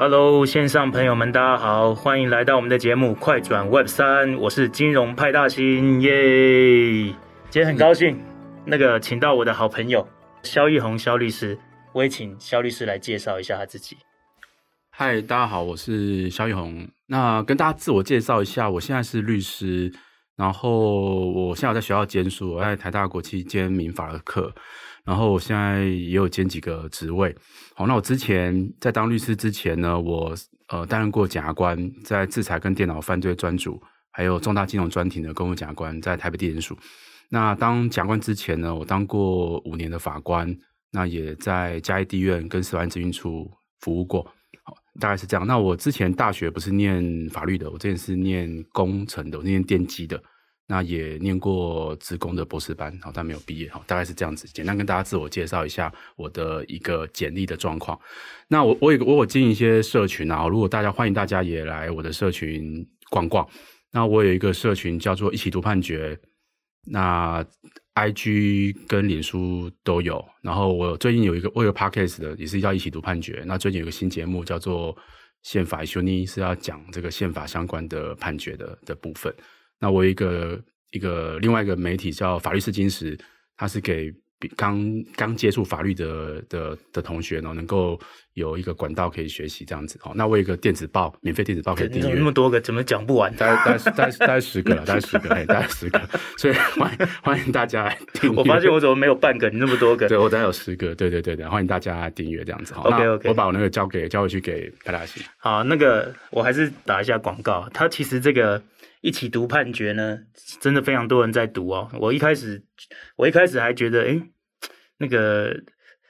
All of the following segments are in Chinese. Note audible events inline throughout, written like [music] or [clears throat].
Hello，线上朋友们，大家好，欢迎来到我们的节目《快转 Web 三》，我是金融派大星耶。今天很高兴，那个请到我的好朋友萧奕弘萧律师，我也请肖律师来介绍一下他自己。嗨，大家好，我是萧奕弘。那跟大家自我介绍一下，我现在是律师，然后我现在在学校兼书，我在台大国际兼民法的课。然后我现在也有兼几个职位。好，那我之前在当律师之前呢，我呃担任过检察官，在制裁跟电脑犯罪专组，还有重大金融专庭的公务检察官，在台北地检署。那当检察官之前呢，我当过五年的法官，那也在嘉义地院跟司法资讯处服务过。好，大概是这样。那我之前大学不是念法律的，我之前是念工程的，我念电机的。那也念过职工的博士班，好，但没有毕业，好，大概是这样子。简单跟大家自我介绍一下我的一个简历的状况。那我我有我有经营一些社群啊，如果大家欢迎大家也来我的社群逛逛。那我有一个社群叫做一起读判决，那 IG 跟脸书都有。然后我最近有一个我有 Podcast 的，也是叫一起读判决。那最近有个新节目叫做宪法修尼，是要讲这个宪法相关的判决的的部分。那我有一个一个另外一个媒体叫法律试金石，它是给刚刚接触法律的的的同学呢，能够有一个管道可以学习这样子。好，那我有一个电子报，免费电子报可以订阅。那么多个，怎么讲不完？大概大概大概大概十个了，大概十个，哎，大概十个。所以欢迎欢迎大家来订阅。我发现我怎么没有半个？你那么多个？对，我大概有十个。对对对对，欢迎大家来订阅这样子。好 OK OK，我把我那个交给交回去给派大星。好，那个我还是打一下广告。他其实这个。一起读判决呢，真的非常多人在读哦。我一开始，我一开始还觉得，诶，那个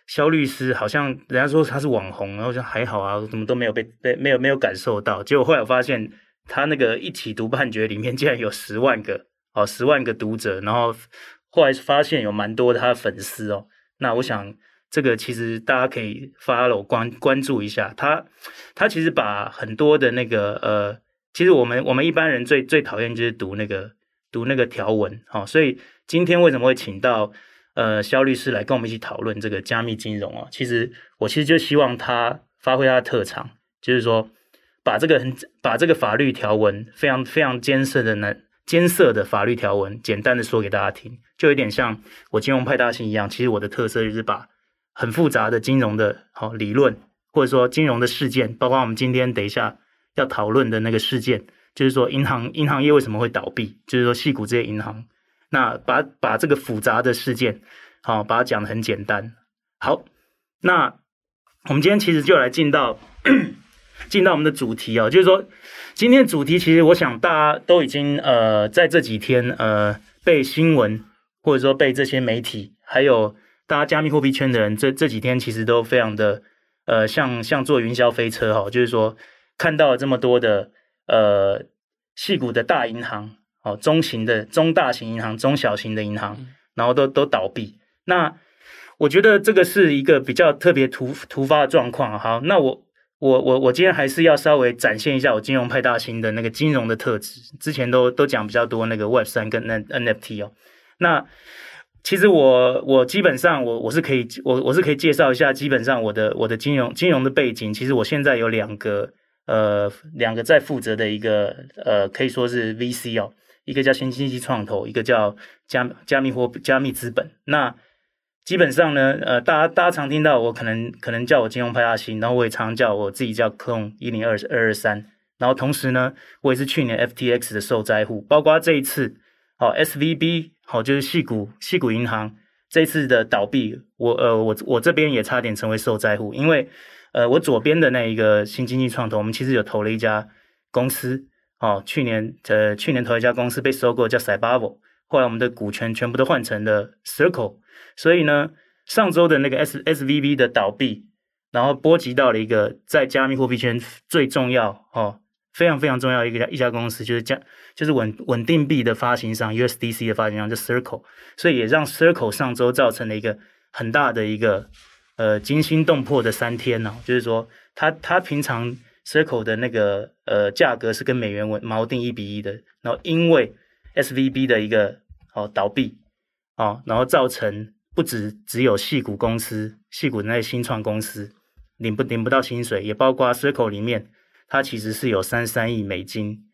肖律师好像人家说他是网红，然后就还好啊，怎么都没有被被没有没有感受到。结果后来我发现，他那个一起读判决里面竟然有十万个哦，十万个读者，然后后来发现有蛮多他的粉丝哦。那我想这个其实大家可以 follow 关关注一下他，他其实把很多的那个呃。其实我们我们一般人最最讨厌就是读那个读那个条文，好，所以今天为什么会请到呃肖律师来跟我们一起讨论这个加密金融啊？其实我其实就希望他发挥他的特长，就是说把这个很把这个法律条文非常非常艰涩的那艰涩的法律条文，简单的说给大家听，就有点像我金融派大星一样。其实我的特色就是把很复杂的金融的好理论，或者说金融的事件，包括我们今天等一下。要讨论的那个事件，就是说银行银行业为什么会倒闭？就是说矽谷这些银行，那把把这个复杂的事件，好，把它讲得很简单。好，那我们今天其实就来进到 [clears throat] 进到我们的主题哦，就是说今天主题其实我想大家都已经呃在这几天呃被新闻或者说被这些媒体，还有大家加密货币圈的人，这这几天其实都非常的呃像像坐云霄飞车哈、就是说。看到了这么多的呃，细股的大银行，哦，中型的、中大型银行、中小型的银行，然后都都倒闭。那我觉得这个是一个比较特别突突发的状况。好，那我我我我今天还是要稍微展现一下我金融派大星的那个金融的特质。之前都都讲比较多那个 Web 三跟 N NFT 哦。那其实我我基本上我我是可以我我是可以介绍一下，基本上我的我的金融金融的背景。其实我现在有两个。呃，两个在负责的一个呃，可以说是 VC 哦，一个叫新经济创投，一个叫加加密货加密资本。那基本上呢，呃，大家大家常听到我可能可能叫我金融派大星，然后我也常叫我自己叫 Clone 一零二二二三。然后同时呢，我也是去年 FTX 的受灾户，包括这一次哦 SVB 好、哦、就是矽谷矽谷银行这一次的倒闭，我呃我我这边也差点成为受灾户，因为。呃，我左边的那一个新经济创投，我们其实有投了一家公司，哦，去年呃去年投一家公司被收购叫 Cyber 后来我们的股权全部都换成了 Circle，所以呢，上周的那个 S SVB 的倒闭，然后波及到了一个在加密货币圈最重要哦，非常非常重要一个一家公司，就是加就是稳稳定币的发行商 USDC 的发行商叫 Circle，所以也让 Circle 上周造成了一个很大的一个。呃，惊心动魄的三天呢、哦，就是说，它它平常 Circle 的那个呃价格是跟美元锚定一比一的，然后因为 SVB 的一个哦倒闭哦，然后造成不止只有矽谷公司，矽谷的那些新创公司，领不领不到薪水，也包括 Circle 里面，它其实是有三十三亿美金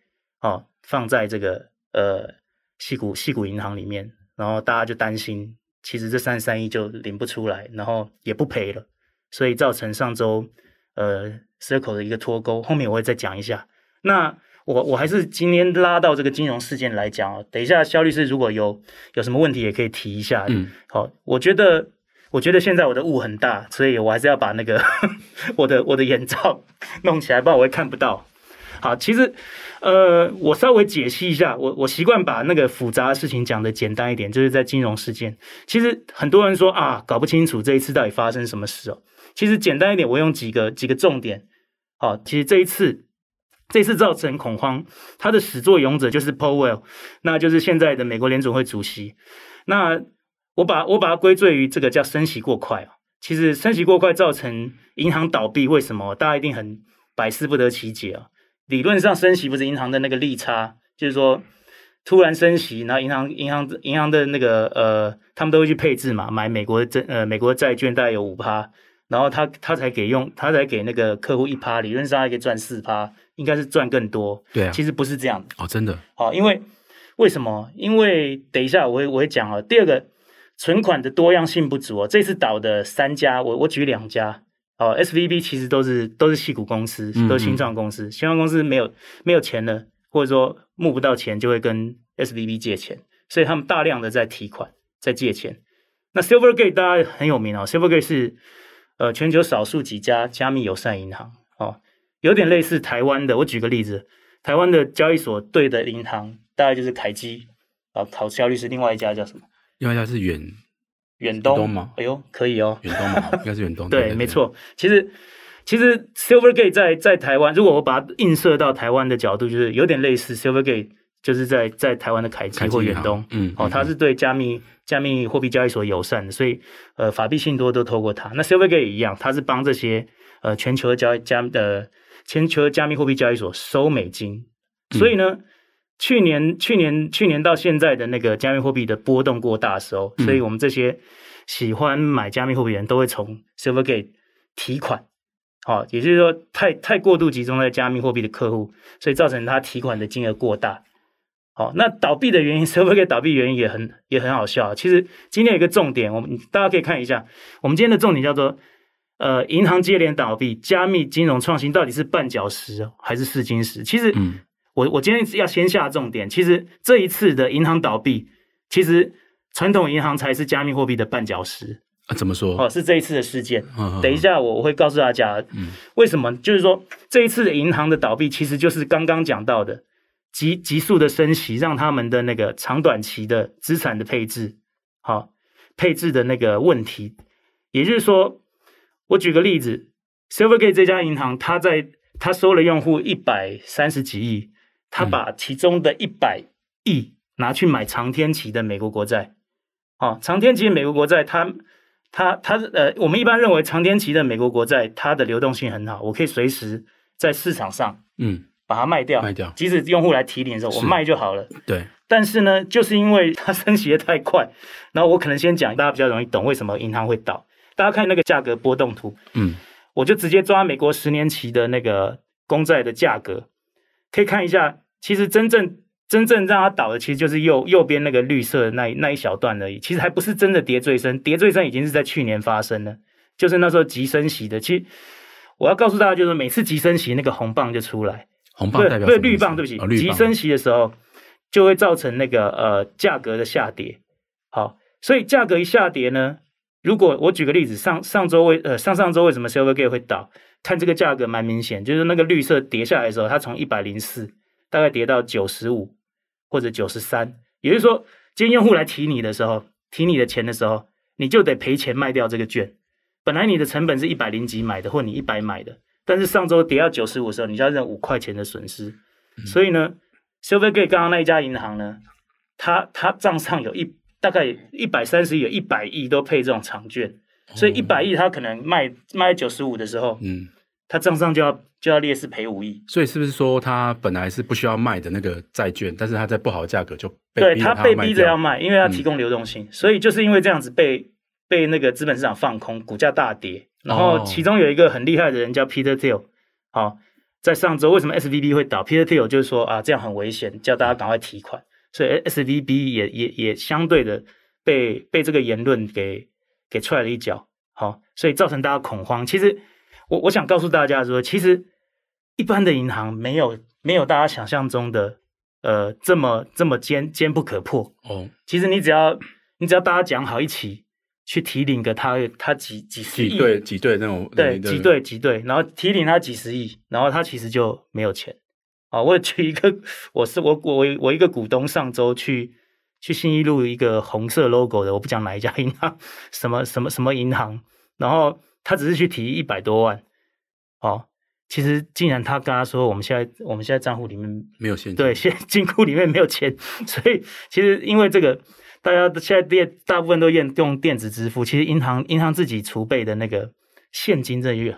哦放在这个呃矽谷矽谷银行里面，然后大家就担心，其实这三十三亿就领不出来，然后也不赔了，所以造成上周呃 Circle 的一个脱钩，后面我会再讲一下。那我我还是今天拉到这个金融事件来讲哦，等一下肖律师如果有有什么问题也可以提一下。嗯，好，我觉得我觉得现在我的雾很大，所以我还是要把那个 [laughs] 我的我的眼罩弄起来，不然我会看不到。好，其实呃，我稍微解析一下，我我习惯把那个复杂的事情讲得简单一点，就是在金融事件。其实很多人说啊，搞不清楚这一次到底发生什么事哦。其实简单一点，我用几个几个重点。好，其实这一次。这次造成恐慌，他的始作俑者就是 Powell，那就是现在的美国联准会主席。那我把我把它归罪于这个叫升息过快。其实升息过快造成银行倒闭，为什么？大家一定很百思不得其解啊。理论上升息不是银行的那个利差，就是说突然升息，然后银行银行银行的那个呃，他们都会去配置嘛，买美国的债呃美国的债券大概有五趴，然后他他才给用他才给那个客户一趴，理论上还可以赚四趴。应该是赚更多，对啊，其实不是这样的哦，真的，好，因为为什么？因为等一下我会我会讲啊。第二个，存款的多样性不足哦。这次倒的三家，我我举两家哦，SVB 其实都是都是矽谷公司，都是新创公司，嗯嗯新创公司没有没有钱了，或者说募不到钱，就会跟 SVB 借钱，所以他们大量的在提款，在借钱。那 Silvergate 大家很有名哦，Silvergate 是呃全球少数几家加密友善银行哦。有点类似台湾的，我举个例子，台湾的交易所对的银行大概就是凯基啊，考效率是，另外一家叫什么？另外一家是远远东，东吗？哎呦，可以哦，远东吗？应该是远东。[laughs] 对，对，对，没错。其实其实 Silvergate 在在台湾，如果我把它映射到台湾的角度，就是有点类似 Silvergate，就是在在台湾的凯基或远东，嗯，哦，它是对加密加密货币交易所友善的，所以呃，法币信托都透过它。那 Silvergate 也一样，它是帮这些呃全球的交易加的。全球加密货币交易所收美金，所以呢，嗯、去年、去年、去年到现在的那个加密货币的波动过大的时候，嗯、所以我们这些喜欢买加密货币的人都会从 Silvergate 提款，好、哦，也就是说太太过度集中在加密货币的客户，所以造成他提款的金额过大。好、哦，那倒闭的原因，[laughs] Silvergate 倒闭原因也很也很好笑。其实今天有一个重点，我们大家可以看一下，我们今天的重点叫做。呃，银行接连倒闭，加密金融创新到底是绊脚石还是试金石？其实，嗯，我我今天要先下重点。其实这一次的银行倒闭，其实传统银行才是加密货币的绊脚石啊。怎么说？哦，是这一次的事件。等一下我我会告诉大家，嗯，为什么？就是说这一次的银行的倒闭，其实就是刚刚讲到的急急速的升息，让他们的那个长短期的资产的配置，好、哦、配置的那个问题，也就是说。我举个例子，Silvergate 这家银行，它在它收了用户一百三十几亿，它把其中的一百亿拿去买长天期的美国国债。哦，长天期的美国国债，它它它呃，我们一般认为长天期的美国国债，它的流动性很好，我可以随时在市场上嗯把它卖掉，卖掉，即使用户来提领的时候，我卖就好了。对。但是呢，就是因为它升息的太快，然后我可能先讲，大家比较容易懂为什么银行会倒。大家看那个价格波动图，嗯，我就直接抓美国十年期的那个公债的价格，可以看一下，其实真正真正让它倒的，其实就是右右边那个绿色的那那一小段而已，其实还不是真的跌最深，跌最深已经是在去年发生了，就是那时候急升息的。其实我要告诉大家，就是每次急升息，那个红棒就出来，红棒代表对绿棒，对不起，急升息的时候就会造成那个呃价格的下跌。好，所以价格一下跌呢。如果我举个例子，上上周为呃上上周为什么 Silvergate 会倒？看这个价格蛮明显，就是那个绿色跌下来的时候，它从一百零四大概跌到九十五或者九十三，也就是说，今天用户来提你的时候，提你的钱的时候，你就得赔钱卖掉这个券。本来你的成本是一百零几买的，或你一百买的，但是上周跌到九十五的时候，你就要认五块钱的损失。嗯、所以呢，Silvergate 刚刚那一家银行呢，它它账上有一。大概一百三十亿，有一百亿都配这种长券，所以一百亿他可能卖卖九十五的时候，嗯，他账上就要就要列是赔五亿。所以是不是说他本来是不需要卖的那个债券，但是他在不好的价格就被对他被逼着要卖，因为要提供流动性，嗯、所以就是因为这样子被被那个资本市场放空，股价大跌。然后其中有一个很厉害的人叫 Peter Thiel，好，在上周为什么 SVB 会倒？Peter Thiel 就是说啊，这样很危险，叫大家赶快提款，所以 SVB 也也也相对的被被这个言论给给踹了一脚，好，所以造成大家恐慌。其实我我想告诉大家说，其实一般的银行没有没有大家想象中的呃这么这么坚坚不可破哦。其实你只要你只要大家讲好一起。去提领个他他几几十亿，几对几对那种对几对几对，然后提领他几十亿，然后他其实就没有钱啊！我去一个，我是我我我一个股东，上周去去信义路一个红色 logo 的，我不讲哪一家银行，什么什么什么银行，然后他只是去提一百多万，哦，其实竟然他跟他说，我们现在我们现在账户里面没有现金，对，现金库里面没有钱，[laughs] 所以其实因为这个。大家现在电大部分都用用电子支付，其实银行银行自己储备的那个现金这一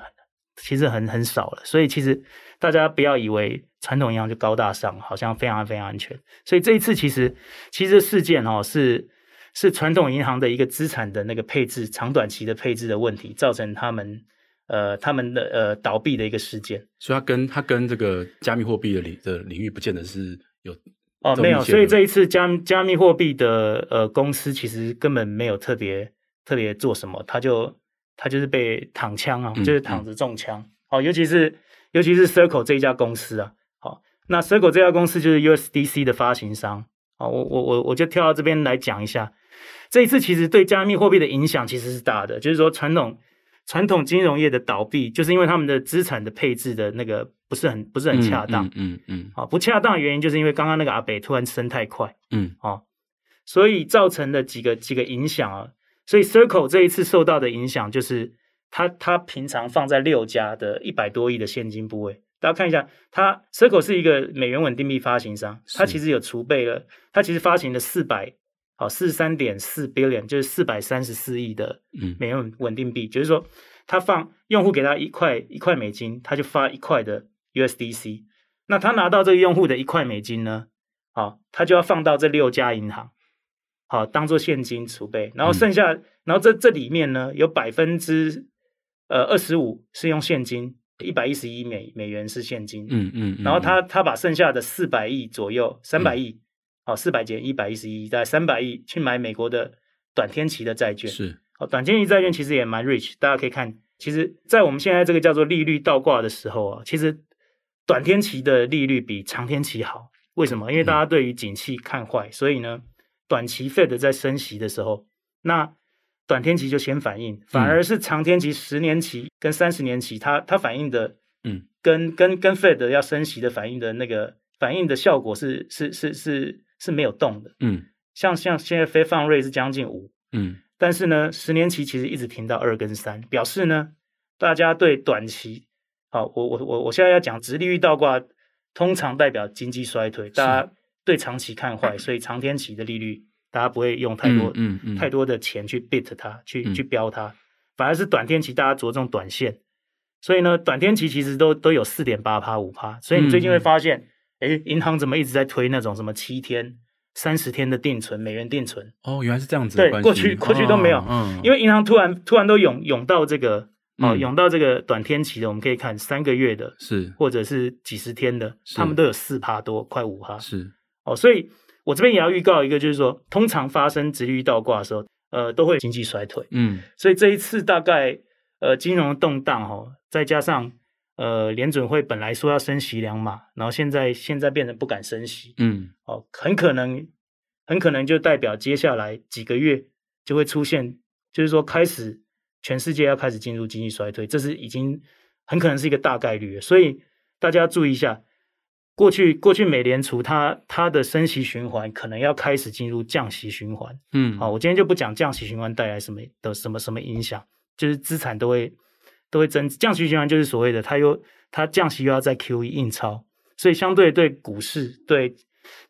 其实很很少了，所以其实大家不要以为传统银行就高大上，好像非常非常安全。所以这一次其实其实事件哦是是传统银行的一个资产的那个配置长短期的配置的问题，造成他们呃他们的呃倒闭的一个事件。所以它跟它跟这个加密货币的领的领域不见得是有。哦，没有，所以这一次加加密货币的呃公司其实根本没有特别特别做什么，他就他就是被躺枪啊，就是躺着中枪。哦、尤其是尤其是 Circle 这一家公司啊，好、哦，那 Circle 这家公司就是 USDC 的发行商。好、哦，我我我我就跳到这边来讲一下，这一次其实对加密货币的影响其实是大的，就是说传统。传统金融业的倒闭，就是因为他们的资产的配置的那个不是很不是很恰当，嗯嗯，啊、嗯嗯，不恰当的原因就是因为刚刚那个阿北突然升太快，嗯，哦，所以造成的几个几个影响啊，所以 Circle 这一次受到的影响就是它它平常放在六家的一百多亿的现金部位，大家看一下，它 Circle 是一个美元稳定币发行商，它其实有储备了，它其实发行了四百。好，四十三点四 billion 就是四百三十四亿的美元稳定币，嗯，就是说，他放用户给他一块一块美金，他就发一块的 USDC。那他拿到这个用户的一块美金呢，好，他就要放到这六家银行，好，当做现金储备。然后剩下，嗯、然后这这里面呢，有百分之呃二十五是用现金，一百一十一美美元是现金。嗯嗯，嗯。然后他他把剩下的四百亿左右，三百亿。嗯好，四百减一百一十一，大概三百亿去买美国的短天期的债券。是，哦，短天期债券其实也蛮 rich，大家可以看，其实，在我们现在这个叫做利率倒挂的时候啊，其实短天期的利率比长天期好。为什么？因为大家对于景气看坏，嗯，所以呢，短期 Fed 在升息的时候，那短天期就先反应，反而是长天期十年期跟三十年期，它它反应的，嗯，跟跟跟 Fed 要升息的反应的那个反应的效果是是是是。是没有动的，嗯，像像现在非放瑞是将近五，嗯，但是呢，十年期其实一直停到二跟三，表示呢，大家对短期，好，我我我我现在要讲，直利率倒挂通常代表经济衰退，大家对长期看坏，所以长天期的利率大家不会用太多，嗯嗯，太多的钱去 beat 它，去、嗯、去标它，反而是短天期大家着重短线，所以呢，短天期其实都都有四点八趴五趴，所以你最近会发现。哎，银行怎么一直在推那种什么七天、三十天的定存、美元定存？哦，原来是这样子。对，过去过去都没有，哦、嗯，因为银行突然突然都涌涌到这个哦，涌到这个短天期的，我们可以看三个月的，是或者是几十天的，他们都有四趴多，快五趴。是哦，所以我这边也要预告一个，就是说，通常发生殖利率倒挂的时候，呃，都会经济衰退。嗯，所以这一次大概呃金融动荡哈、哦，再加上。呃，联准会本来说要升息两码，然后现在现在变成不敢升息，嗯，哦，很可能，很可能就代表接下来几个月就会出现，就是说开始全世界要开始进入经济衰退，这是已经很可能是一个大概率，所以大家注意一下，过去过去美联储它它的升息循环可能要开始进入降息循环，嗯，好，我今天就不讲降息循环带来什么的什么什么影响，就是资产都会。都会增降息循环，就是所谓的它又它降息又要再 QE 印钞，所以相对对股市对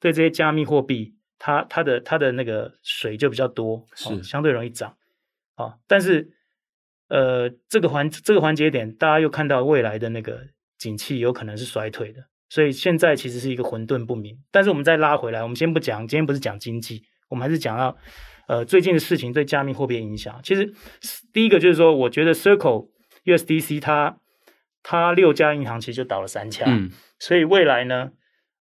对这些加密货币，它它的它的那个水就比较多，是、哦、相对容易涨啊、哦。但是呃，这个环这个环节点，大家又看到未来的那个景气有可能是衰退的，所以现在其实是一个混沌不明。但是我们再拉回来，我们先不讲，今天不是讲经济，我们还是讲到呃最近的事情对加密货币的影响。其实第一个就是说，我觉得 Circle。USDC 它它六家银行其实就倒了三家，嗯，所以未来呢，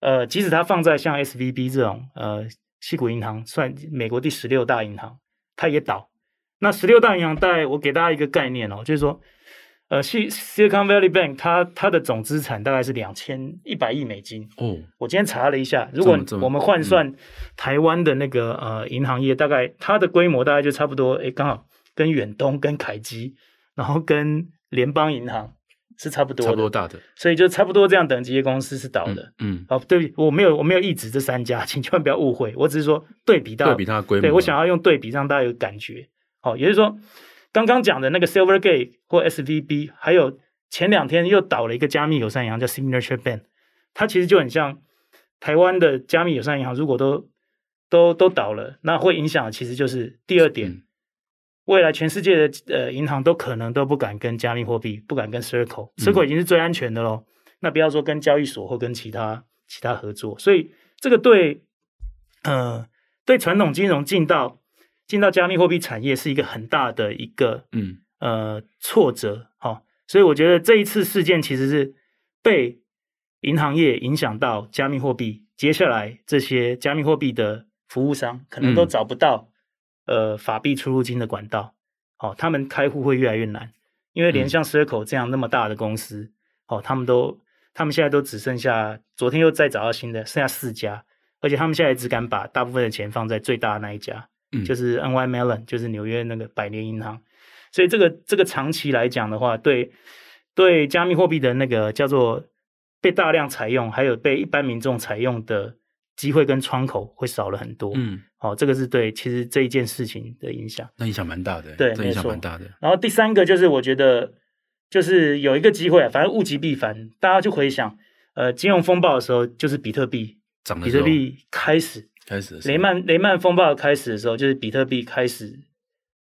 呃，即使它放在像 SVB 这种呃矽谷银行算美国第十六大银行，它也倒。那十六大银行大概我给大家一个概念哦，就是说，呃，西 Silicon Valley Bank 它它的总资产大概是两千一百亿美金哦。我今天查了一下，如果我们换算台湾的那个呃银行业，大概它的规模大概就差不多，诶，刚好跟远东、跟凯基，然后跟联邦银行是差不多的，差不多大的，所以就差不多这样等级的公司是倒的。嗯，哦，对不起，我没有我没有一直这三家，[laughs] 请千万不要误会，我只是说对比到对比它的规模，对我想要用对比让大家有感觉。好，也就是说，刚刚讲的那个 Silvergate 或 SVB，还有前两天又倒了一个加密友善银行叫 Signature Bank，它其实就很像台湾的加密友善银行，如果都都都倒了，那会影响的其实就是第二点，嗯、未来全世界的呃银行都可能都不敢跟加密货币，不敢跟 Circle，Circle、嗯、已经是最安全的喽。那不要说跟交易所或跟其他其他合作，所以这个对呃对传统金融进到进到加密货币产业是一个很大的一个嗯。呃挫折哈、哦，所以我觉得这一次事件其实是被银行业影响到加密货币，接下来这些加密货币的服务商可能都找不到、嗯、呃法币出入金的管道，好、哦，他们开户会越来越难，因为连像 Circle 这样那么大的公司，好、嗯哦，他们都他们现在都只剩下昨天又再找到新的，剩下四家，而且他们现在只敢把大部分的钱放在最大的那一家。嗯就是 NY Mellon，就是纽约那个百年银行，所以这个这个长期来讲的话，对对加密货币的那个叫做被大量采用，还有被一般民众采用的机会跟窗口会少了很多。嗯，好、哦，这个是对其实这一件事情的影响，那影响蛮大的，对，影响蛮大的。然后第三个就是我觉得就是有一个机会啊，反正物极必反，大家就回想，呃，金融风暴的时候就是比特币涨，比特币开始。开始雷曼雷曼风暴开始的时候，就是比特币开始，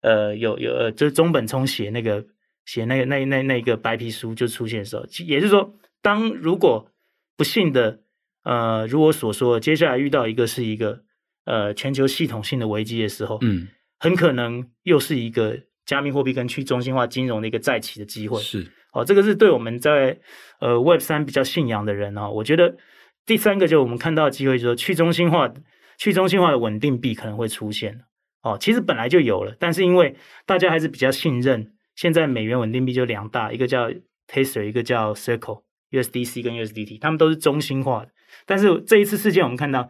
呃，有有呃，就是中本聪写那个写那个那那那个白皮书就出现的时候，也就是说，当如果不幸的呃，如我所说，接下来遇到一个是一个呃全球系统性的危机的时候，嗯，很可能又是一个加密货币跟去中心化金融的一个再起的机会。是哦，这个是对我们在呃 Web 三比较信仰的人啊、哦，我觉得第三个就是我们看到的机会，就是去中心化。去中心化的稳定币可能会出现哦，其实本来就有了，但是因为大家还是比较信任，现在美元稳定币就两大，一个叫 Tether，一个叫 Circle，USDC 跟 USDT，他们都是中心化的。但是这一次事件，我们看到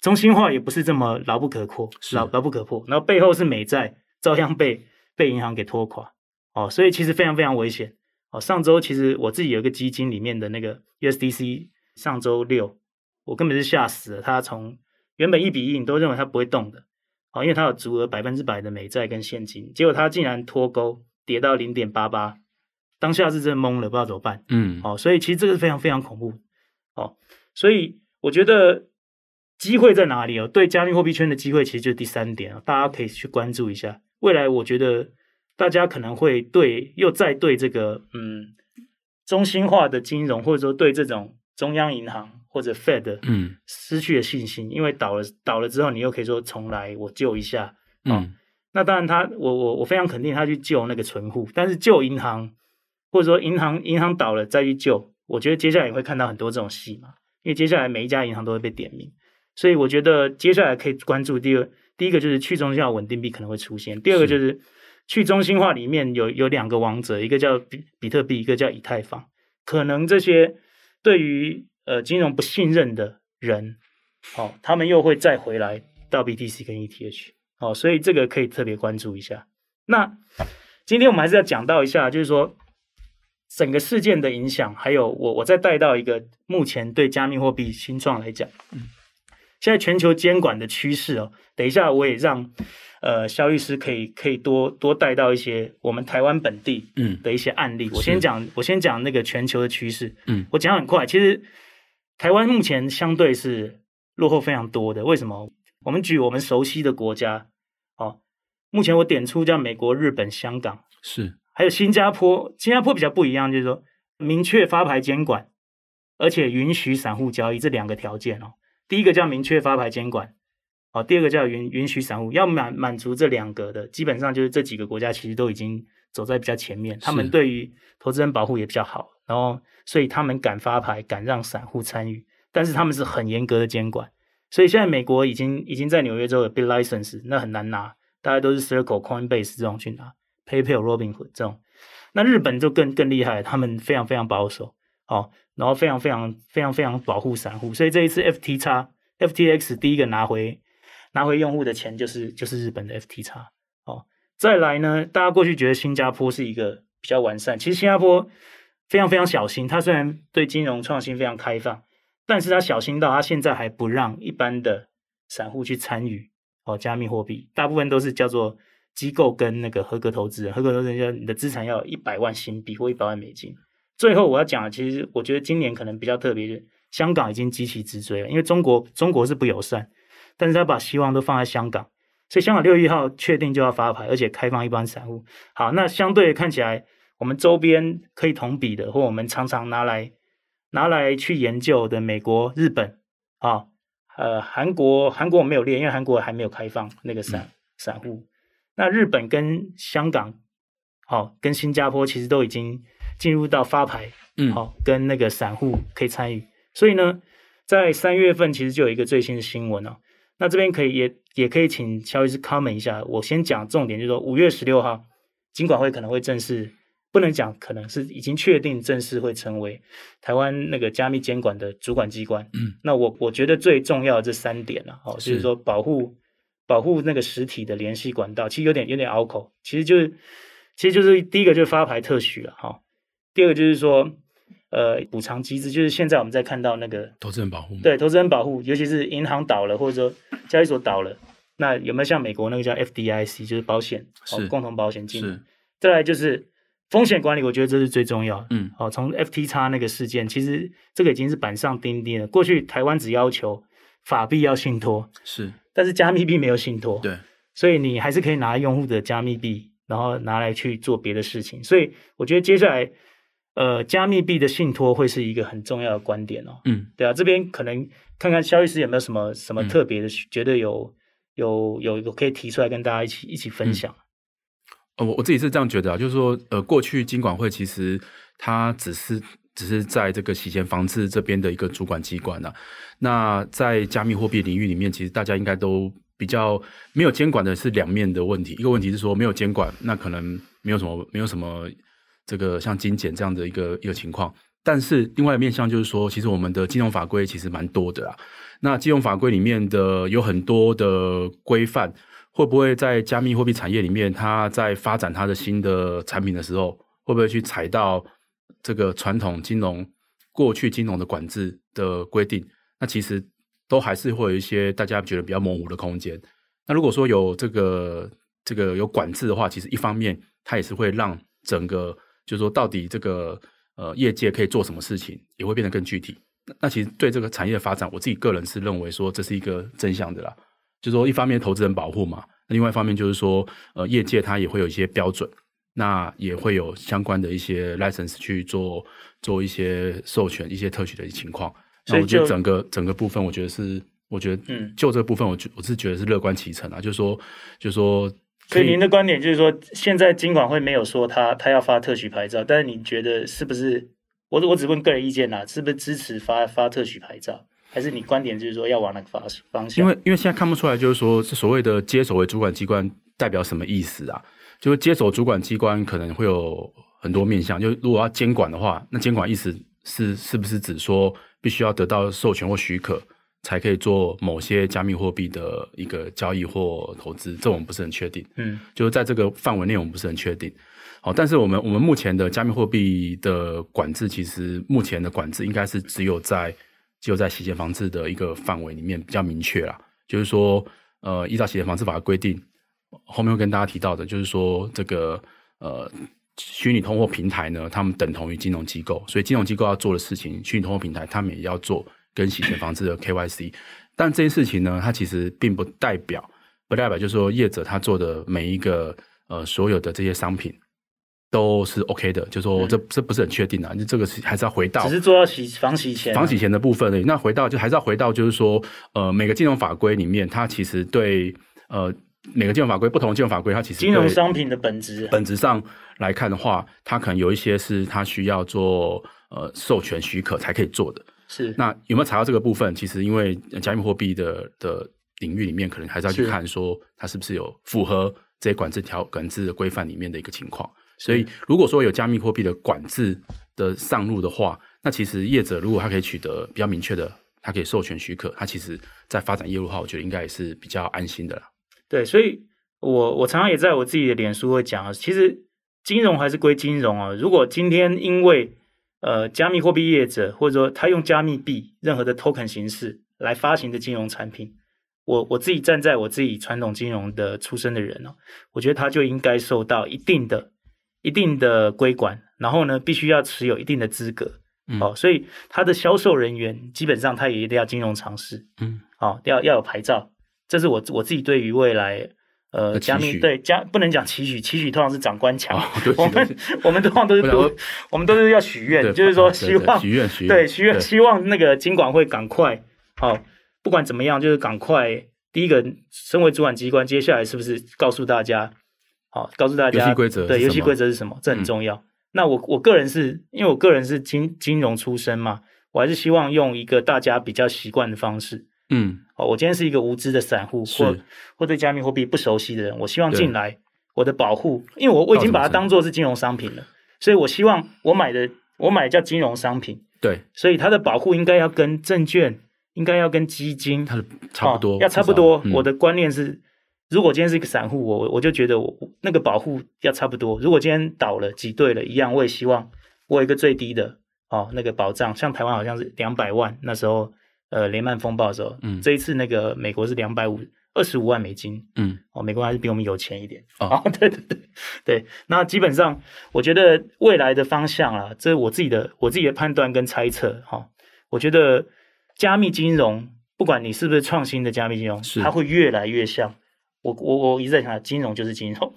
中心化也不是这么牢不可破，牢牢不可破，然后背后是美债，照样被被银行给拖垮哦，所以其实非常非常危险哦。上周其实我自己有一个基金里面的那个 USDC，上周六我根本是吓死了，它从原本一比一，你都认为它不会动的，哦，因为它有足额百分之百的美债跟现金，结果它竟然脱钩跌到零点八八，当下是真的懵了，不知道怎么办。嗯，哦，所以其实这个是非常非常恐怖。哦，所以我觉得机会在哪里哦？对加密货币圈的机会，其实就是第三点啊，大家可以去关注一下。未来我觉得大家可能会对又再对这个嗯中心化的金融，或者说对这种中央银行。或者 Fed 嗯失去了信心，嗯、因为倒了倒了之后，你又可以说重来，我救一下，哦、嗯，那当然他我我我非常肯定他去救那个存户，但是救银行或者说银行银行倒了再去救，我觉得接下来也会看到很多这种戏嘛，因为接下来每一家银行都会被点名，所以我觉得接下来可以关注第二第一个就是去中心化稳定币可能会出现，第二个就是去中心化里面有有两个王者，一个叫比比特币，一个叫以太坊，可能这些对于呃，金融不信任的人，哦，他们又会再回来到 BTC 跟 ETH，哦，所以这个可以特别关注一下。那今天我们还是要讲到一下，就是说整个事件的影响，还有我我再带到一个目前对加密货币新创来讲，嗯，现在全球监管的趋势哦，等一下我也让呃肖律师可以可以多多带到一些我们台湾本地嗯的一些案例。嗯、我先讲我先讲那个全球的趋势，嗯，我讲很快，其实。台湾目前相对是落后非常多的，为什么？我们举我们熟悉的国家，哦，目前我点出叫美国、日本、香港，是，还有新加坡。新加坡比较不一样，就是说明确发牌监管，而且允许散户交易这两个条件哦。第一个叫明确发牌监管，哦，第二个叫允允许散户，要满满足这两个的，基本上就是这几个国家其实都已经走在比较前面，他们对于投资人保护也比较好，然后所以他们敢发牌，敢让散户参与，但是他们是很严格的监管，所以现在美国已经已经在纽约州有 big license，那很难拿，大家都是 Circle、Coinbase 这种去拿，PayPal、Robinhood 这种。那日本就更更厉害，他们非常非常保守，哦，然后非常非常非常非常保护散户，所以这一次 FTX、FTX 第一个拿回拿回用户的钱就是就是日本的 FTX，哦，再来呢，大家过去觉得新加坡是一个比较完善，其实新加坡非常非常小心，它虽然对金融创新非常开放，但是它小心到它现在还不让一般的散户去参与哦加密货币，大部分都是叫做。机构跟那个合格投资人，合格投资人就你的资产要一百万新币或一百万美金。最后我要讲的，其实我觉得今年可能比较特别，就是香港已经急起直追了，因为中国中国是不友善，但是他把希望都放在香港，所以香港六月一号确定就要发牌，而且开放一般散户。好，那相对看起来，我们周边可以同比的，或我们常常拿来拿来去研究的美国、日本啊，呃，韩国韩国我没有列，因为韩国还没有开放那个散、嗯、散户。那日本跟香港，好、哦，跟新加坡其实都已经进入到发牌，嗯，好、哦，跟那个散户可以参与。所以呢，在三月份其实就有一个最新的新闻哦。那这边可以也也可以请萧医师 comment 一下。我先讲重点，就是说五月十六号，金管会可能会正式，不能讲可能是已经确定正式会成为台湾那个加密监管的主管机关。嗯，那我我觉得最重要的这三点呢、啊，哦，就是说保护。保护那个实体的联系管道，其实有点有点拗口，其实就是，其实就是第一个就是发牌特许了哈，第二个就是说，呃，补偿机制，就是现在我们在看到那个投资人保护，对，投资人保护，尤其是银行倒了或者说交易所倒了，那有没有像美国那个叫 FDIC，就是保险，是共同保险金，是，再来就是风险管理，我觉得这是最重要，嗯，好，从 FTX 那个事件，其实这个已经是板上钉钉了，过去台湾只要求法币要信托，是。但是加密币没有信托，对，所以你还是可以拿用户的加密币，然后拿来去做别的事情。所以我觉得接下来，呃，加密币的信托会是一个很重要的观点哦。嗯，对啊，这边可能看看肖律师有没有什么什么特别的，嗯、觉得有有有一个可以提出来跟大家一起一起分享。呃、嗯，我我自己是这样觉得啊，就是说，呃，过去金管会其实它只是。只是在这个洗钱防治这边的一个主管机关呢、啊。那在加密货币领域里面，其实大家应该都比较没有监管的是两面的问题。一个问题是说没有监管，那可能没有什么没有什么这个像精简这样的一个一个情况。但是另外一面向就是说，其实我们的金融法规其实蛮多的啊。那金融法规里面的有很多的规范，会不会在加密货币产业里面，它在发展它的新的产品的时候，会不会去踩到？这个传统金融过去金融的管制的规定，那其实都还是会有一些大家觉得比较模糊的空间。那如果说有这个这个有管制的话，其实一方面它也是会让整个就是说到底这个呃业界可以做什么事情，也会变得更具体。那其实对这个产业的发展，我自己个人是认为说这是一个正向的啦。就是说一方面投资人保护嘛，另外一方面就是说呃业界它也会有一些标准。那也会有相关的一些 license 去做做一些授权、一些特许的情况。所以我觉得整个整个部分，我觉得是，我觉得嗯，就这部分，我觉我是觉得是乐观其成啊。就是说，就是说，所以您的观点就是说，现在金管会没有说他他要发特许牌照，但是你觉得是不是？我我只问个人意见啦，是不是支持发发特许牌照？还是你观点就是说要往那个方方向？因为因为现在看不出来，就是说是所谓的接手为主管机关代表什么意思啊？就是接手主管机关可能会有很多面向，就如果要监管的话，那监管意思是是不是指说必须要得到授权或许可才可以做某些加密货币的一个交易或投资？这我们不是很确定。嗯，就是在这个范围内，我们不是很确定。好，但是我们我们目前的加密货币的管制，其实目前的管制应该是只有在只有在洗钱防治的一个范围里面比较明确啦。就是说，呃，依照洗钱防治法的规定。后面会跟大家提到的，就是说这个呃，虚拟通货平台呢，他们等同于金融机构，所以金融机构要做的事情，虚拟通货平台他们也要做跟洗钱防治的 KYC。但这件事情呢，它其实并不代表，不代表就是说业者他做的每一个呃所有的这些商品都是 OK 的，就是说这这不是很确定啊。就这个是还是要回到，只是做到洗防洗钱、防洗钱的部分而已。那回到就还是要回到，就是说呃每个金融法规里面，它其实对呃。每个金融法规不同的金融法规，它其实金融商品的本质本质上来看的话，它可能有一些是它需要做呃授权许可才可以做的。是，那有没有查到这个部分？其实因为加密货币的的领域里面，可能还是要去看说它是不是有符合这些管制条管制的规范里面的一个情况。所以如果说有加密货币的管制的上路的话，那其实业者如果他可以取得比较明确的，他可以授权许可，他其实在发展业务的话，我觉得应该也是比较安心的啦。对，所以我我常常也在我自己的脸书会讲啊，其实金融还是归金融啊。如果今天因为呃，加密货币业者或者说他用加密币任何的 token 形式来发行的金融产品，我我自己站在我自己传统金融的出身的人哦，我觉得他就应该受到一定的、一定的规管，然后呢，必须要持有一定的资格，嗯、哦，所以他的销售人员基本上他也一定要金融常识，嗯，哦，要要有牌照，这是我我自己对于未来。呃，加密对加不能讲期许，期许通常是长官强。[laughs] 我们我们通常都是读，我们都是要许愿，就是说希望许愿许愿，[laughs] 对许愿希望那个金管会赶快好，不管怎么样，就是赶快第一个，身为主管机关，接下来是不是告诉大家，好，告诉大家游戏规则，对游戏规则是什么？这很重要。那我我个人是因为我个人是金金融出身嘛，我还是希望用一个大家比较习惯的方式。嗯，哦，我今天是一个无知的散户，或或对加密货币不熟悉的人，我希望进来我的保护，因为我我已经把它当做是金融商品了，所以我希望我买的我买的叫金融商品，对，所以它的保护应该要跟证券，应该要跟基金，它的差不多，要差不多。我的观念是，如果今天是一个散户，我我就觉得我那个保护要差不多。如果今天倒了挤兑了，一样，我也希望我有一个最低的哦那个保障，像台湾好像是两百万那时候。呃，雷曼风暴的时候，嗯，这一次那个美国是两百五二十五万美金，嗯，哦，美国还是比我们有钱一点，[laughs] 哦，对对对对，那基本上我觉得未来的方向啊，这是我自己的我自己的判断跟猜测，哈、哦，我觉得加密金融，不管你是不是创新的加密金融，是它会越来越像我我我一直在想，金融就是金融，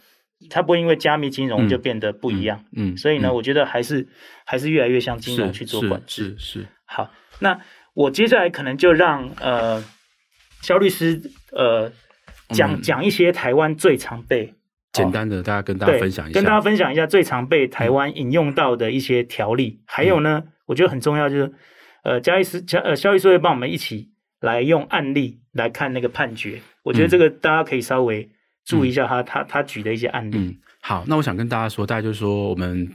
它不会因为加密金融就变得不一样，嗯，嗯。嗯所以呢，嗯、我觉得还是还是越来越像金融去做管制，是，好，那。我接下来可能就让呃肖律师呃讲讲一些台湾最常被简单的大家跟大家分享一下，跟大家分享一下最常被台湾引用到的一些条例，嗯、还有呢，我觉得很重要就是呃萧律师呃肖律师会帮我们一起来用案例来看那个判决，我觉得这个大家可以稍微注意一下他、嗯、他他举的一些案例、嗯。好，那我想跟大家说，大概就是说我们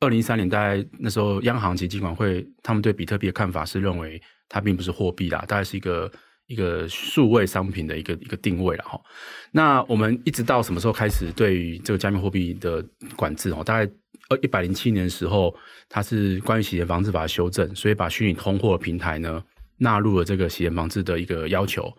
二零一三年大概那时候央行及金管会他们对比特币的看法是认为。它并不是货币啦，大概是一个一个数位商品的一个一个定位了哈。那我们一直到什么时候开始对于这个加密货币的管制哦？大概呃一百零七年的时候，它是关于洗钱防治法修正，所以把虚拟通货平台呢纳入了这个洗钱防治的一个要求。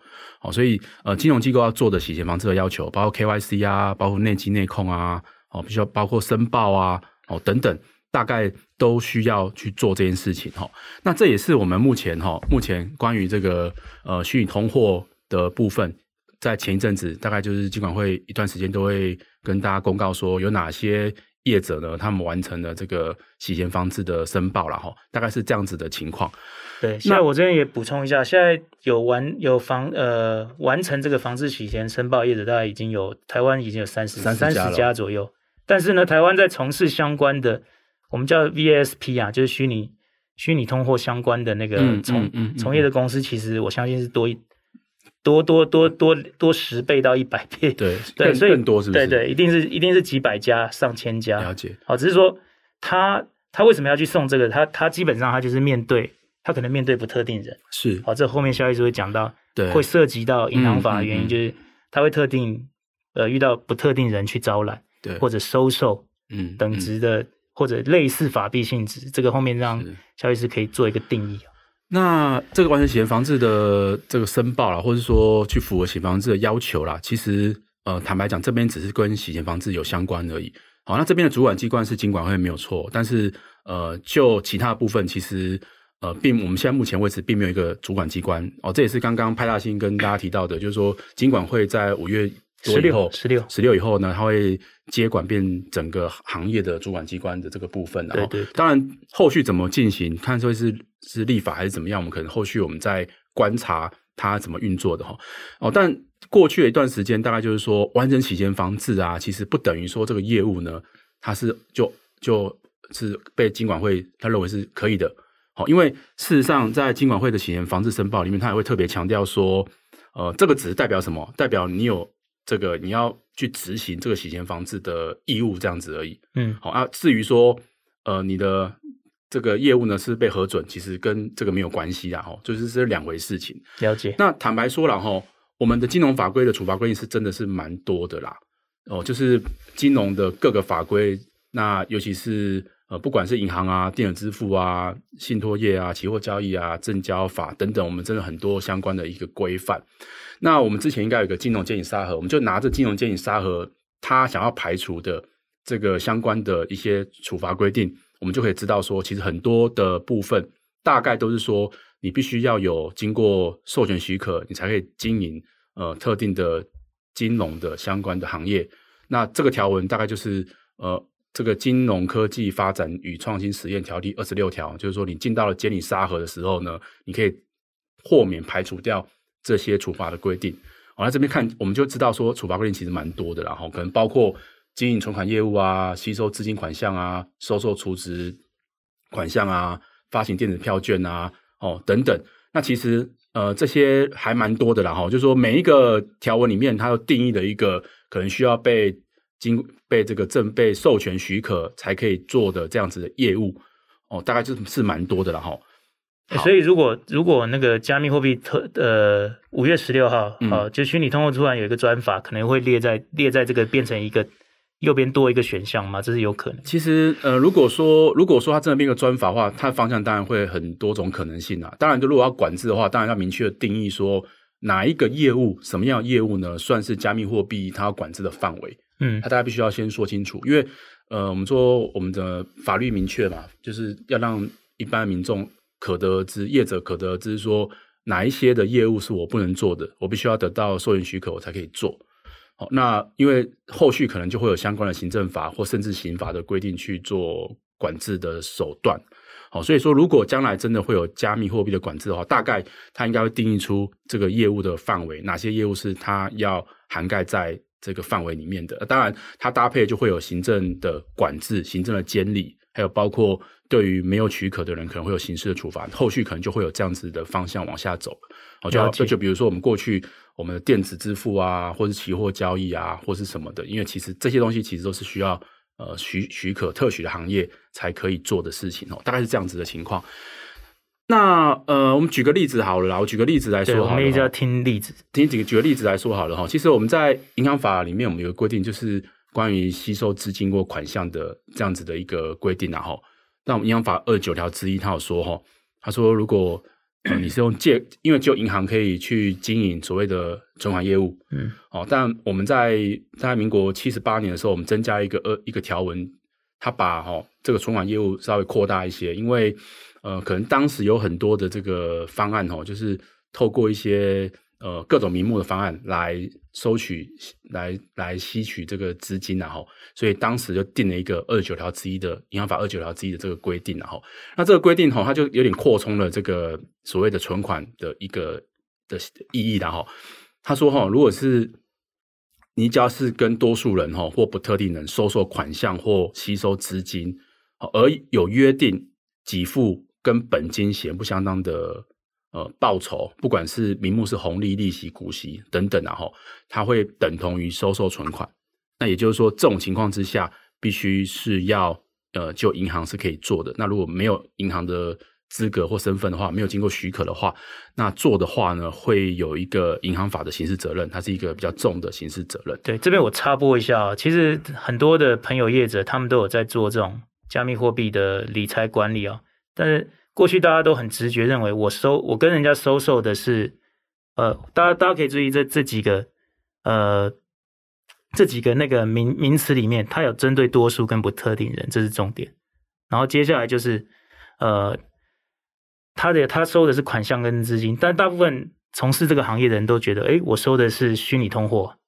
哦，所以呃金融机构要做的洗钱防治的要求，包括 KYC 啊，包括内稽内控啊，哦，必须要包括申报啊，哦等等。大概都需要去做这件事情哈，那这也是我们目前哈，目前关于这个呃虚拟通货的部分，在前一阵子大概就是监管会一段时间都会跟大家公告说有哪些业者呢，他们完成了这个洗钱防治的申报了哈，大概是这样子的情况。对，那我这边也补充一下，现在有完有防呃完成这个防治洗钱申报业者，大概已经有台湾已经有三十三十家左右，但是呢，台湾在从事相关的。我们叫 VASP 啊，就是虚拟虚拟通货相关的那个从从、业的公司，其实我相信是多一多多多多多十倍到一百倍，对对，所以更多是不是？对对，一定是一定是几百家上千家。了解。好，只是说他他为什么要去送这个？他他基本上他就是面对他可能面对不特定人，是。好，这后面萧律师会讲到，对，会涉及到银行法的原因，就是他会特定呃遇到不特定人去招揽，对，或者收受嗯等值的。嗯或者类似法币性质，这个后面让萧律师可以做一个定义。那这个完成洗钱防治的这个申报啦，或者说去符合洗钱防治的要求啦，其实呃坦白讲，这边只是跟洗钱防治有相关而已。好，那这边的主管机关是金管会没有错，但是呃就其他部分，其实呃并我们现在目前为止并没有一个主管机关哦。这也是刚刚派大星跟大家提到的，就是说金管会在五月。十六，十六，十六以后呢，他会接管变整个行业的主管机关的这个部分，然后，对对，当然后续怎么进行，看说是是立法还是怎么样，我们可能后续我们再观察它怎么运作的哈。哦，但过去的一段时间，大概就是说，完整洗钱防治啊，其实不等于说这个业务呢，它是就就是被金管会他认为是可以的。好，因为事实上，在金管会的洗钱防治申报里面，他也会特别强调说，呃，这个只是代表什么？代表你有这个你要去执行这个洗钱防治的义务这样子而已。嗯，好啊。至于说，呃，你的这个业务呢是被核准，其实跟这个没有关系的哈，就是是两回事情。了解。那坦白说了哈，我们的金融法规的处罚规定是真的是蛮多的啦。哦，就是金融的各个法规，那尤其是。呃，不管是银行啊、电子支付啊、信托业啊、期货交易啊、证交法等等，我们真的很多相关的一个规范。那我们之前应该有一个金融监理沙盒，我们就拿着金融监理沙盒，他想要排除的这个相关的一些处罚规定，我们就可以知道说，其实很多的部分大概都是说，你必须要有经过授权许可，你才可以经营呃特定的金融的相关的行业。那这个条文大概就是呃。这个金融科技发展与创新实验条例二十六条，就是说你进到了监理沙盒的时候呢，你可以豁免排除掉这些处罚的规定。我来这边看，我们就知道说处罚规定其实蛮多的，然后可能包括经营存款业务啊、吸收资金款项啊、收受储值款项啊、发行电子票券啊、哦等等。那其实呃这些还蛮多的，然后就是说每一个条文里面它有定义的一个可能需要被。经被这个证被授权许可才可以做的这样子的业务哦，大概就是是蛮多的了哈。所以如果如果那个加密货币特呃五月十六号，嗯、哦，就虚拟通货突然有一个专法，可能会列在列在这个变成一个右边多一个选项吗？这是有可能。其实呃，如果说如果说它真的变个专法的话，它的方向当然会很多种可能性啊。当然，就如果要管制的话，当然要明确的定义说哪一个业务什么样的业务呢，算是加密货币它要管制的范围。嗯，他大家必须要先说清楚，因为呃，我们说我们的法律明确嘛，就是要让一般民众可得而知，业者可得而知，说哪一些的业务是我不能做的，我必须要得到授权许可，我才可以做。好，那因为后续可能就会有相关的行政法或甚至刑法的规定去做管制的手段。好，所以说如果将来真的会有加密货币的管制的话，大概它应该会定义出这个业务的范围，哪些业务是它要涵盖在。这个范围里面的，当然它搭配就会有行政的管制、行政的监理，还有包括对于没有许可的人可能会有刑事的处罚，后续可能就会有这样子的方向往下走。好，就就就比如说我们过去我们的电子支付啊，或是期货交易啊，或是什么的，因为其实这些东西其实都是需要呃许许可、特许的行业才可以做的事情哦，大概是这样子的情况。那呃，我们举个例子好了啦。我举个例子来说好了，我们一直要听例子，听几个举个例子来说好了哈。其实我们在银行法里面，我们有个规定，就是关于吸收资金或款项的这样子的一个规定然后，那我们银行法二十九条之一，他有说哈，他说如果呃你是用借，因为就银行可以去经营所谓的存款业务，嗯，哦，但我们在在民国七十八年的时候，我们增加一个二一个条文，他把哈这个存款业务稍微扩大一些，因为。呃，可能当时有很多的这个方案哦，就是透过一些呃各种名目的方案来收取、来来吸取这个资金，然后，所以当时就定了一个二九条之一的银行法二九条之一的这个规定，然后，那这个规定哈，它就有点扩充了这个所谓的存款的一个的意义，然后他说哈，如果是你只要是跟多数人哈或不特定人收受款项或吸收资金，而有约定给付。跟本金显不相当的呃报酬，不管是名目是红利、利息、股息等等，然后它会等同于收受存款。那也就是说，这种情况之下，必须是要呃就银行是可以做的。那如果没有银行的资格或身份的话，没有经过许可的话，那做的话呢，会有一个银行法的刑事责任，它是一个比较重的刑事责任。对，这边我插播一下，其实很多的朋友业者他们都有在做这种加密货币的理财管理啊。但是过去大家都很直觉认为，我收我跟人家收受的是，呃，大家大家可以注意这这几个，呃，这几个那个名名词里面，它有针对多数跟不特定人，这是重点。然后接下来就是，呃，他的他收的是款项跟资金，但大部分从事这个行业的人都觉得，诶，我收的是虚拟通货。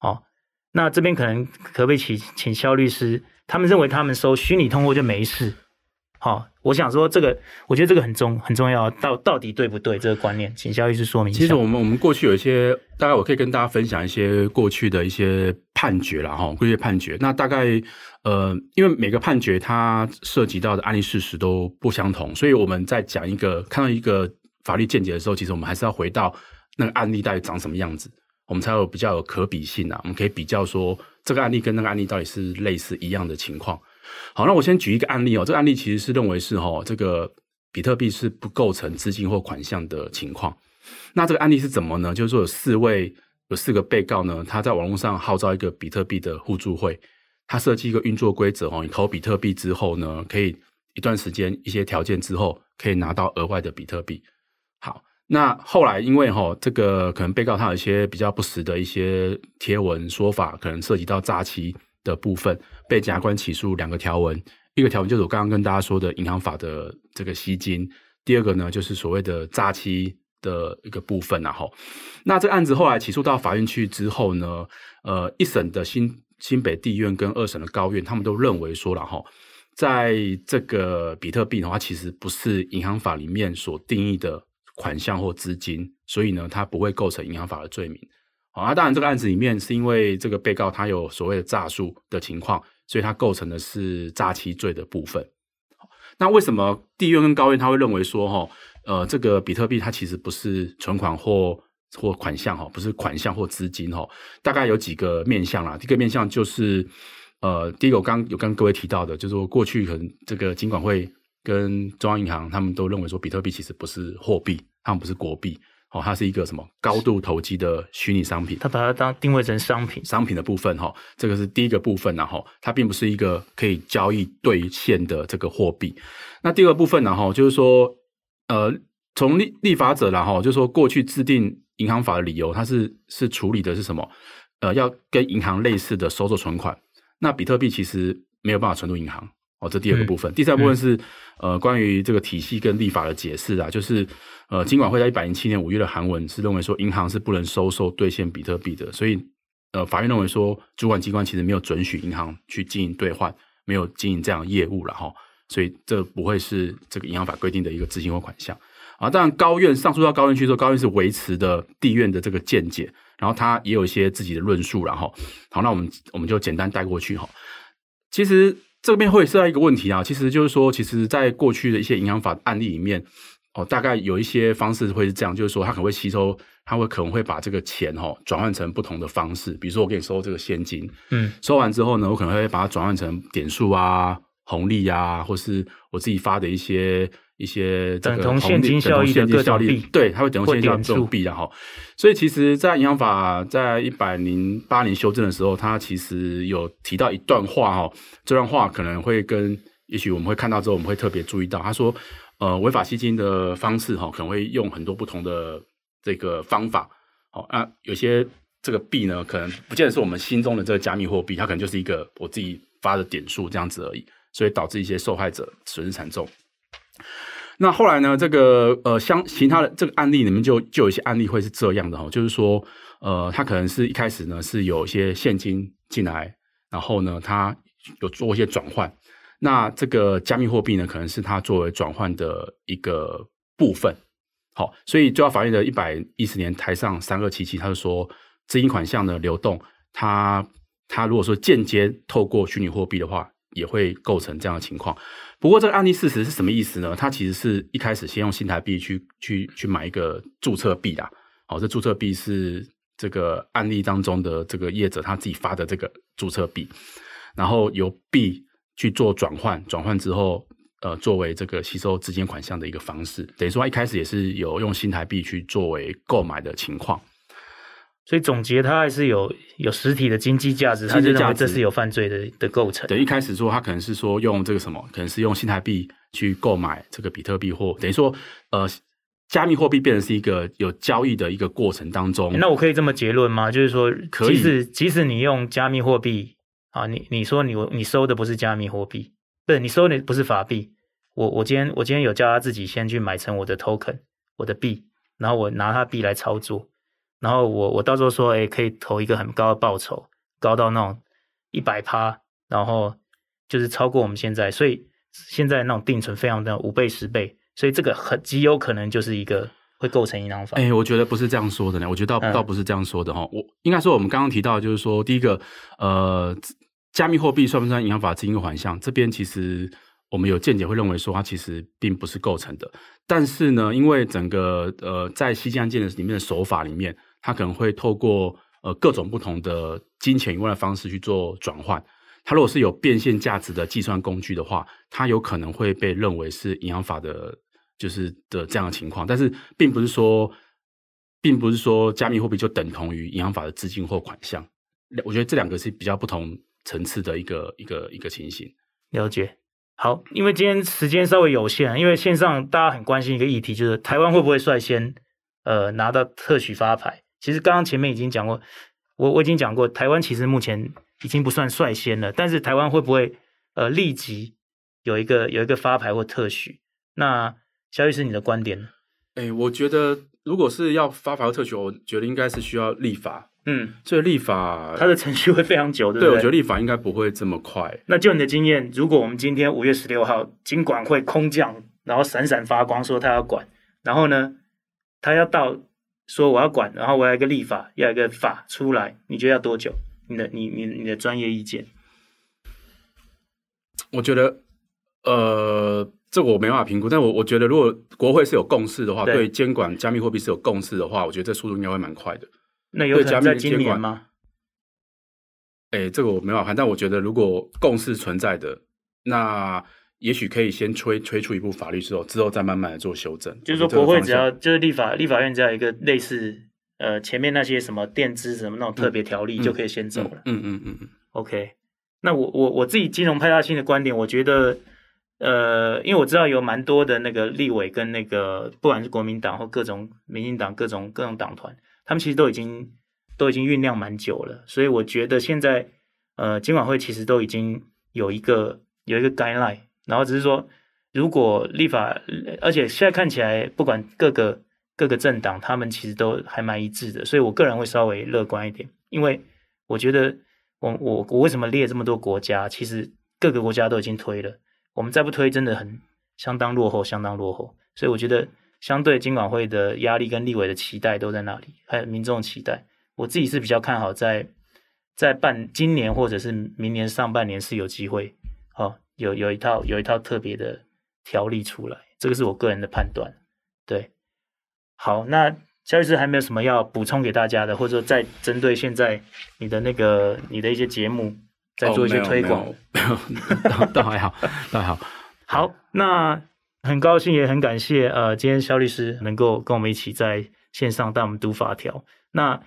哦，那这边可能可不可以请请肖律师，他们认为他们收虚拟通货就没事。好，我想说这个，我觉得这个很重很重要，到到底对不对这个观念，请萧医师说明一下。其实我们我们过去有一些，大概我可以跟大家分享一些过去的一些判决了哈，过去判决。那大概呃，因为每个判决它涉及到的案例事实都不相同，所以我们在讲一个看到一个法律见解的时候，其实我们还是要回到那个案例到底长什么样子，我们才有比较有可比性啊。我们可以比较说这个案例跟那个案例到底是类似一样的情况。好，那我先举一个案例哦。这个案例其实是认为是哈，这个比特币是不构成资金或款项的情况。那这个案例是怎么呢？就是说有四位有四个被告呢，他在网络上号召一个比特币的互助会，他设计一个运作规则哦，你投比特币之后呢，可以一段时间一些条件之后，可以拿到额外的比特币。好，那后来因为哈，这个可能被告他有一些比较不实的一些贴文说法，可能涉及到诈欺。的部分被检察官起诉两个条文，一个条文就是我刚刚跟大家说的银行法的这个吸金，第二个呢就是所谓的诈欺的一个部分然后，那这个案子后来起诉到法院去之后呢，呃，一审的新新北地院跟二审的高院，他们都认为说了哈，在这个比特币的话，其实不是银行法里面所定义的款项或资金，所以呢，它不会构成银行法的罪名。好，那当然，这个案子里面是因为这个被告他有所谓的诈术的情况，所以它构成的是诈欺罪的部分。那为什么地院跟高院他会认为说，哈，呃，这个比特币它其实不是存款或或款项，哈，不是款项或资金，哈，大概有几个面向啦。第一个面向就是，呃，第一个我刚有跟各位提到的，就是说过去可能这个金管会跟中央银行他们都认为说，比特币其实不是货币，他们不是国币。哦，它是一个什么高度投机的虚拟商品？它把它当定位成商品，商品的部分哈，这个是第一个部分，然后它并不是一个可以交易兑现的这个货币。那第二个部分呢，哈，就是说，呃，从立立法者然后就是说过去制定银行法的理由，它是是处理的是什么？呃，要跟银行类似的收受存款。那比特币其实没有办法存入银行。哦，这第二个部分，嗯、第三部分是、嗯、呃，关于这个体系跟立法的解释啊，就是呃，金管会在一百零七年五月的函文是认为说，银行是不能收受兑现比特币的，所以呃，法院认为说，主管机关其实没有准许银行去经营兑换，没有经营这样的业务了哈，所以这不会是这个银行法规定的一个执行或款项啊。当然，高院上诉到高院去之后，高院是维持的地院的这个见解，然后他也有一些自己的论述，然后好，那我们我们就简单带过去哈，其实。这边会涉及到一个问题啊，其实就是说，其实在过去的一些银行法案例里面，哦，大概有一些方式会是这样，就是说，它可能会吸收，它会可能会把这个钱哈转换成不同的方式，比如说我给你收这个现金，嗯，收完之后呢，我可能会把它转换成点数啊、红利啊，或是我自己发的一些。一些这个等同现金效益的各种币，对，它会等同现金效益这种币，然后，所以其实，在银行法在一百零八年修正的时候，它其实有提到一段话哈，这段话可能会跟，也许我们会看到之后，我们会特别注意到，他说，呃，违法吸金的方式哈，可能会用很多不同的这个方法，好，那有些这个币呢，可能不见得是我们心中的这个加密货币，它可能就是一个我自己发的点数这样子而已，所以导致一些受害者损失惨重。那后来呢？这个呃，相其他的这个案例里面就就有一些案例会是这样的哈，就是说，呃，他可能是一开始呢是有一些现金进来，然后呢，他有做一些转换。那这个加密货币呢，可能是他作为转换的一个部分。好，所以最高法院的一百一十年台上三二七七，他就说，资金款项的流动，他他如果说间接透过虚拟货币的话，也会构成这样的情况。不过这个案例事实是什么意思呢？它其实是一开始先用新台币去去去买一个注册币的。好，这注册币是这个案例当中的这个业者他自己发的这个注册币，然后由币去做转换，转换之后，呃，作为这个吸收资金款项的一个方式。等于说，一开始也是有用新台币去作为购买的情况。所以总结，它还是有有实体的经济价值，它就认为这是有犯罪的的构成。对，一开始说他可能是说用这个什么，可能是用新台币去购买这个比特币，或等于说呃，加密货币变成是一个有交易的一个过程当中。那我可以这么结论吗？就是说，即使即使你用加密货币啊，你你说你你收的不是加密货币，不是你收的不是法币，我我今天我今天有叫他自己先去买成我的 token，我的币，然后我拿他币来操作。然后我我到时候说，哎，可以投一个很高的报酬，高到那种一百趴，然后就是超过我们现在，所以现在那种定存非常的五倍十倍，所以这个很极有可能就是一个会构成银行法。哎、欸，我觉得不是这样说的呢，我觉得倒、嗯、倒不是这样说的哈。我应该说我们刚刚提到就是说，第一个呃，加密货币算不算银行法资金环项？这边其实我们有见解会认为说它其实并不是构成的。但是呢，因为整个呃在西京案件的里面的手法里面，它可能会透过呃各种不同的金钱以外的方式去做转换。它如果是有变现价值的计算工具的话，它有可能会被认为是银行法的，就是的这样的情况。但是，并不是说，并不是说加密货币就等同于银行法的资金或款项。我觉得这两个是比较不同层次的一个一个一个情形。了解。好，因为今天时间稍微有限，因为线上大家很关心一个议题，就是台湾会不会率先呃拿到特许发牌？其实刚刚前面已经讲过，我我已经讲过，台湾其实目前。已经不算率先了，但是台湾会不会呃立即有一个有一个发牌或特许？那萧律师，你的观点呢？哎，我觉得如果是要发牌或特许，我觉得应该是需要立法。嗯，这个立法它的程序会非常久，对不对？对，我觉得立法应该不会这么快。那就你的经验，如果我们今天五月十六号金管会空降，然后闪闪发光说他要管，然后呢，他要到说我要管，然后我要一个立法，要一个法出来，你觉得要多久？你的你你你的专业意见？我觉得，呃，这个我没办法评估。但我我觉得，如果国会是有共识的话，对监管加密货币是有共识的话，我觉得这速度应该会蛮快的。那有可能在今年吗？哎，这个我没办法判。但我觉得，如果共识存在的，那也许可以先推推出一部法律之后，之后再慢慢的做修正。就是说，国会只要就是立法立法院只要一个类似。呃，前面那些什么垫资什么那种特别条例就可以先走了。嗯嗯嗯嗯。OK，那我我我自己金融派大星的观点，我觉得，呃，因为我知道有蛮多的那个立委跟那个不管是国民党或各种民进党各种各种党团，他们其实都已经都已经酝酿蛮久了，所以我觉得现在呃，金管会其实都已经有一个有一个 guideline，然后只是说如果立法，而且现在看起来不管各个。各个政党他们其实都还蛮一致的，所以我个人会稍微乐观一点，因为我觉得我我我为什么列这么多国家？其实各个国家都已经推了，我们再不推真的很相当落后，相当落后。所以我觉得相对金管会的压力跟立委的期待都在那里，还有民众的期待，我自己是比较看好在在半今年或者是明年上半年是有机会，哦，有有一套有一套特别的条例出来，这个是我个人的判断，对。好，那肖律师还没有什么要补充给大家的，或者说再针对现在你的那个你的一些节目，再做一些推广。哦、没有，没有倒还好，倒还好。好，那很高兴也很感谢，呃，今天肖律师能够跟我们一起在线上带我们读法条。那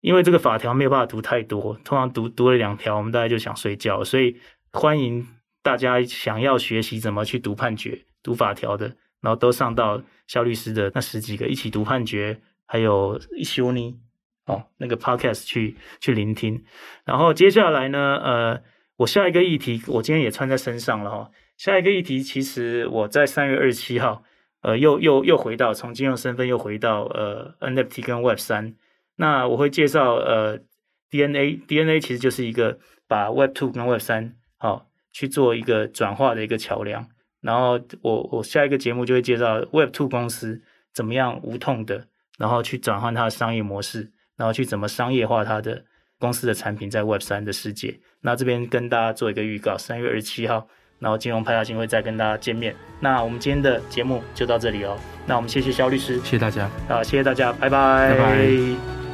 因为这个法条没有办法读太多，通常读读了两条，我们大家就想睡觉，所以欢迎大家想要学习怎么去读判决、读法条的。然后都上到肖律师的那十几个一起读判决，还有一休尼哦那个 podcast 去去聆听。然后接下来呢，呃，我下一个议题我今天也穿在身上了哈、下一个议题其实我在三月二十七号，呃，又又又回到从金融身份又回到呃 NFT 跟 Web 三。那我会介绍呃 DNA DNA 其实就是一个把 Web Two 跟 Web 三好去做一个转化的一个桥梁。然后我我下一个节目就会介绍 Web2 公司怎么样无痛的，然后去转换它的商业模式，然后去怎么商业化它的公司的产品在 Web3 的世界。那这边跟大家做一个预告，三月二十七号，然后金融派大星会再跟大家见面。那我们今天的节目就到这里哦。那我们谢谢肖律师，谢谢大家，啊，谢谢大家，拜拜。拜拜。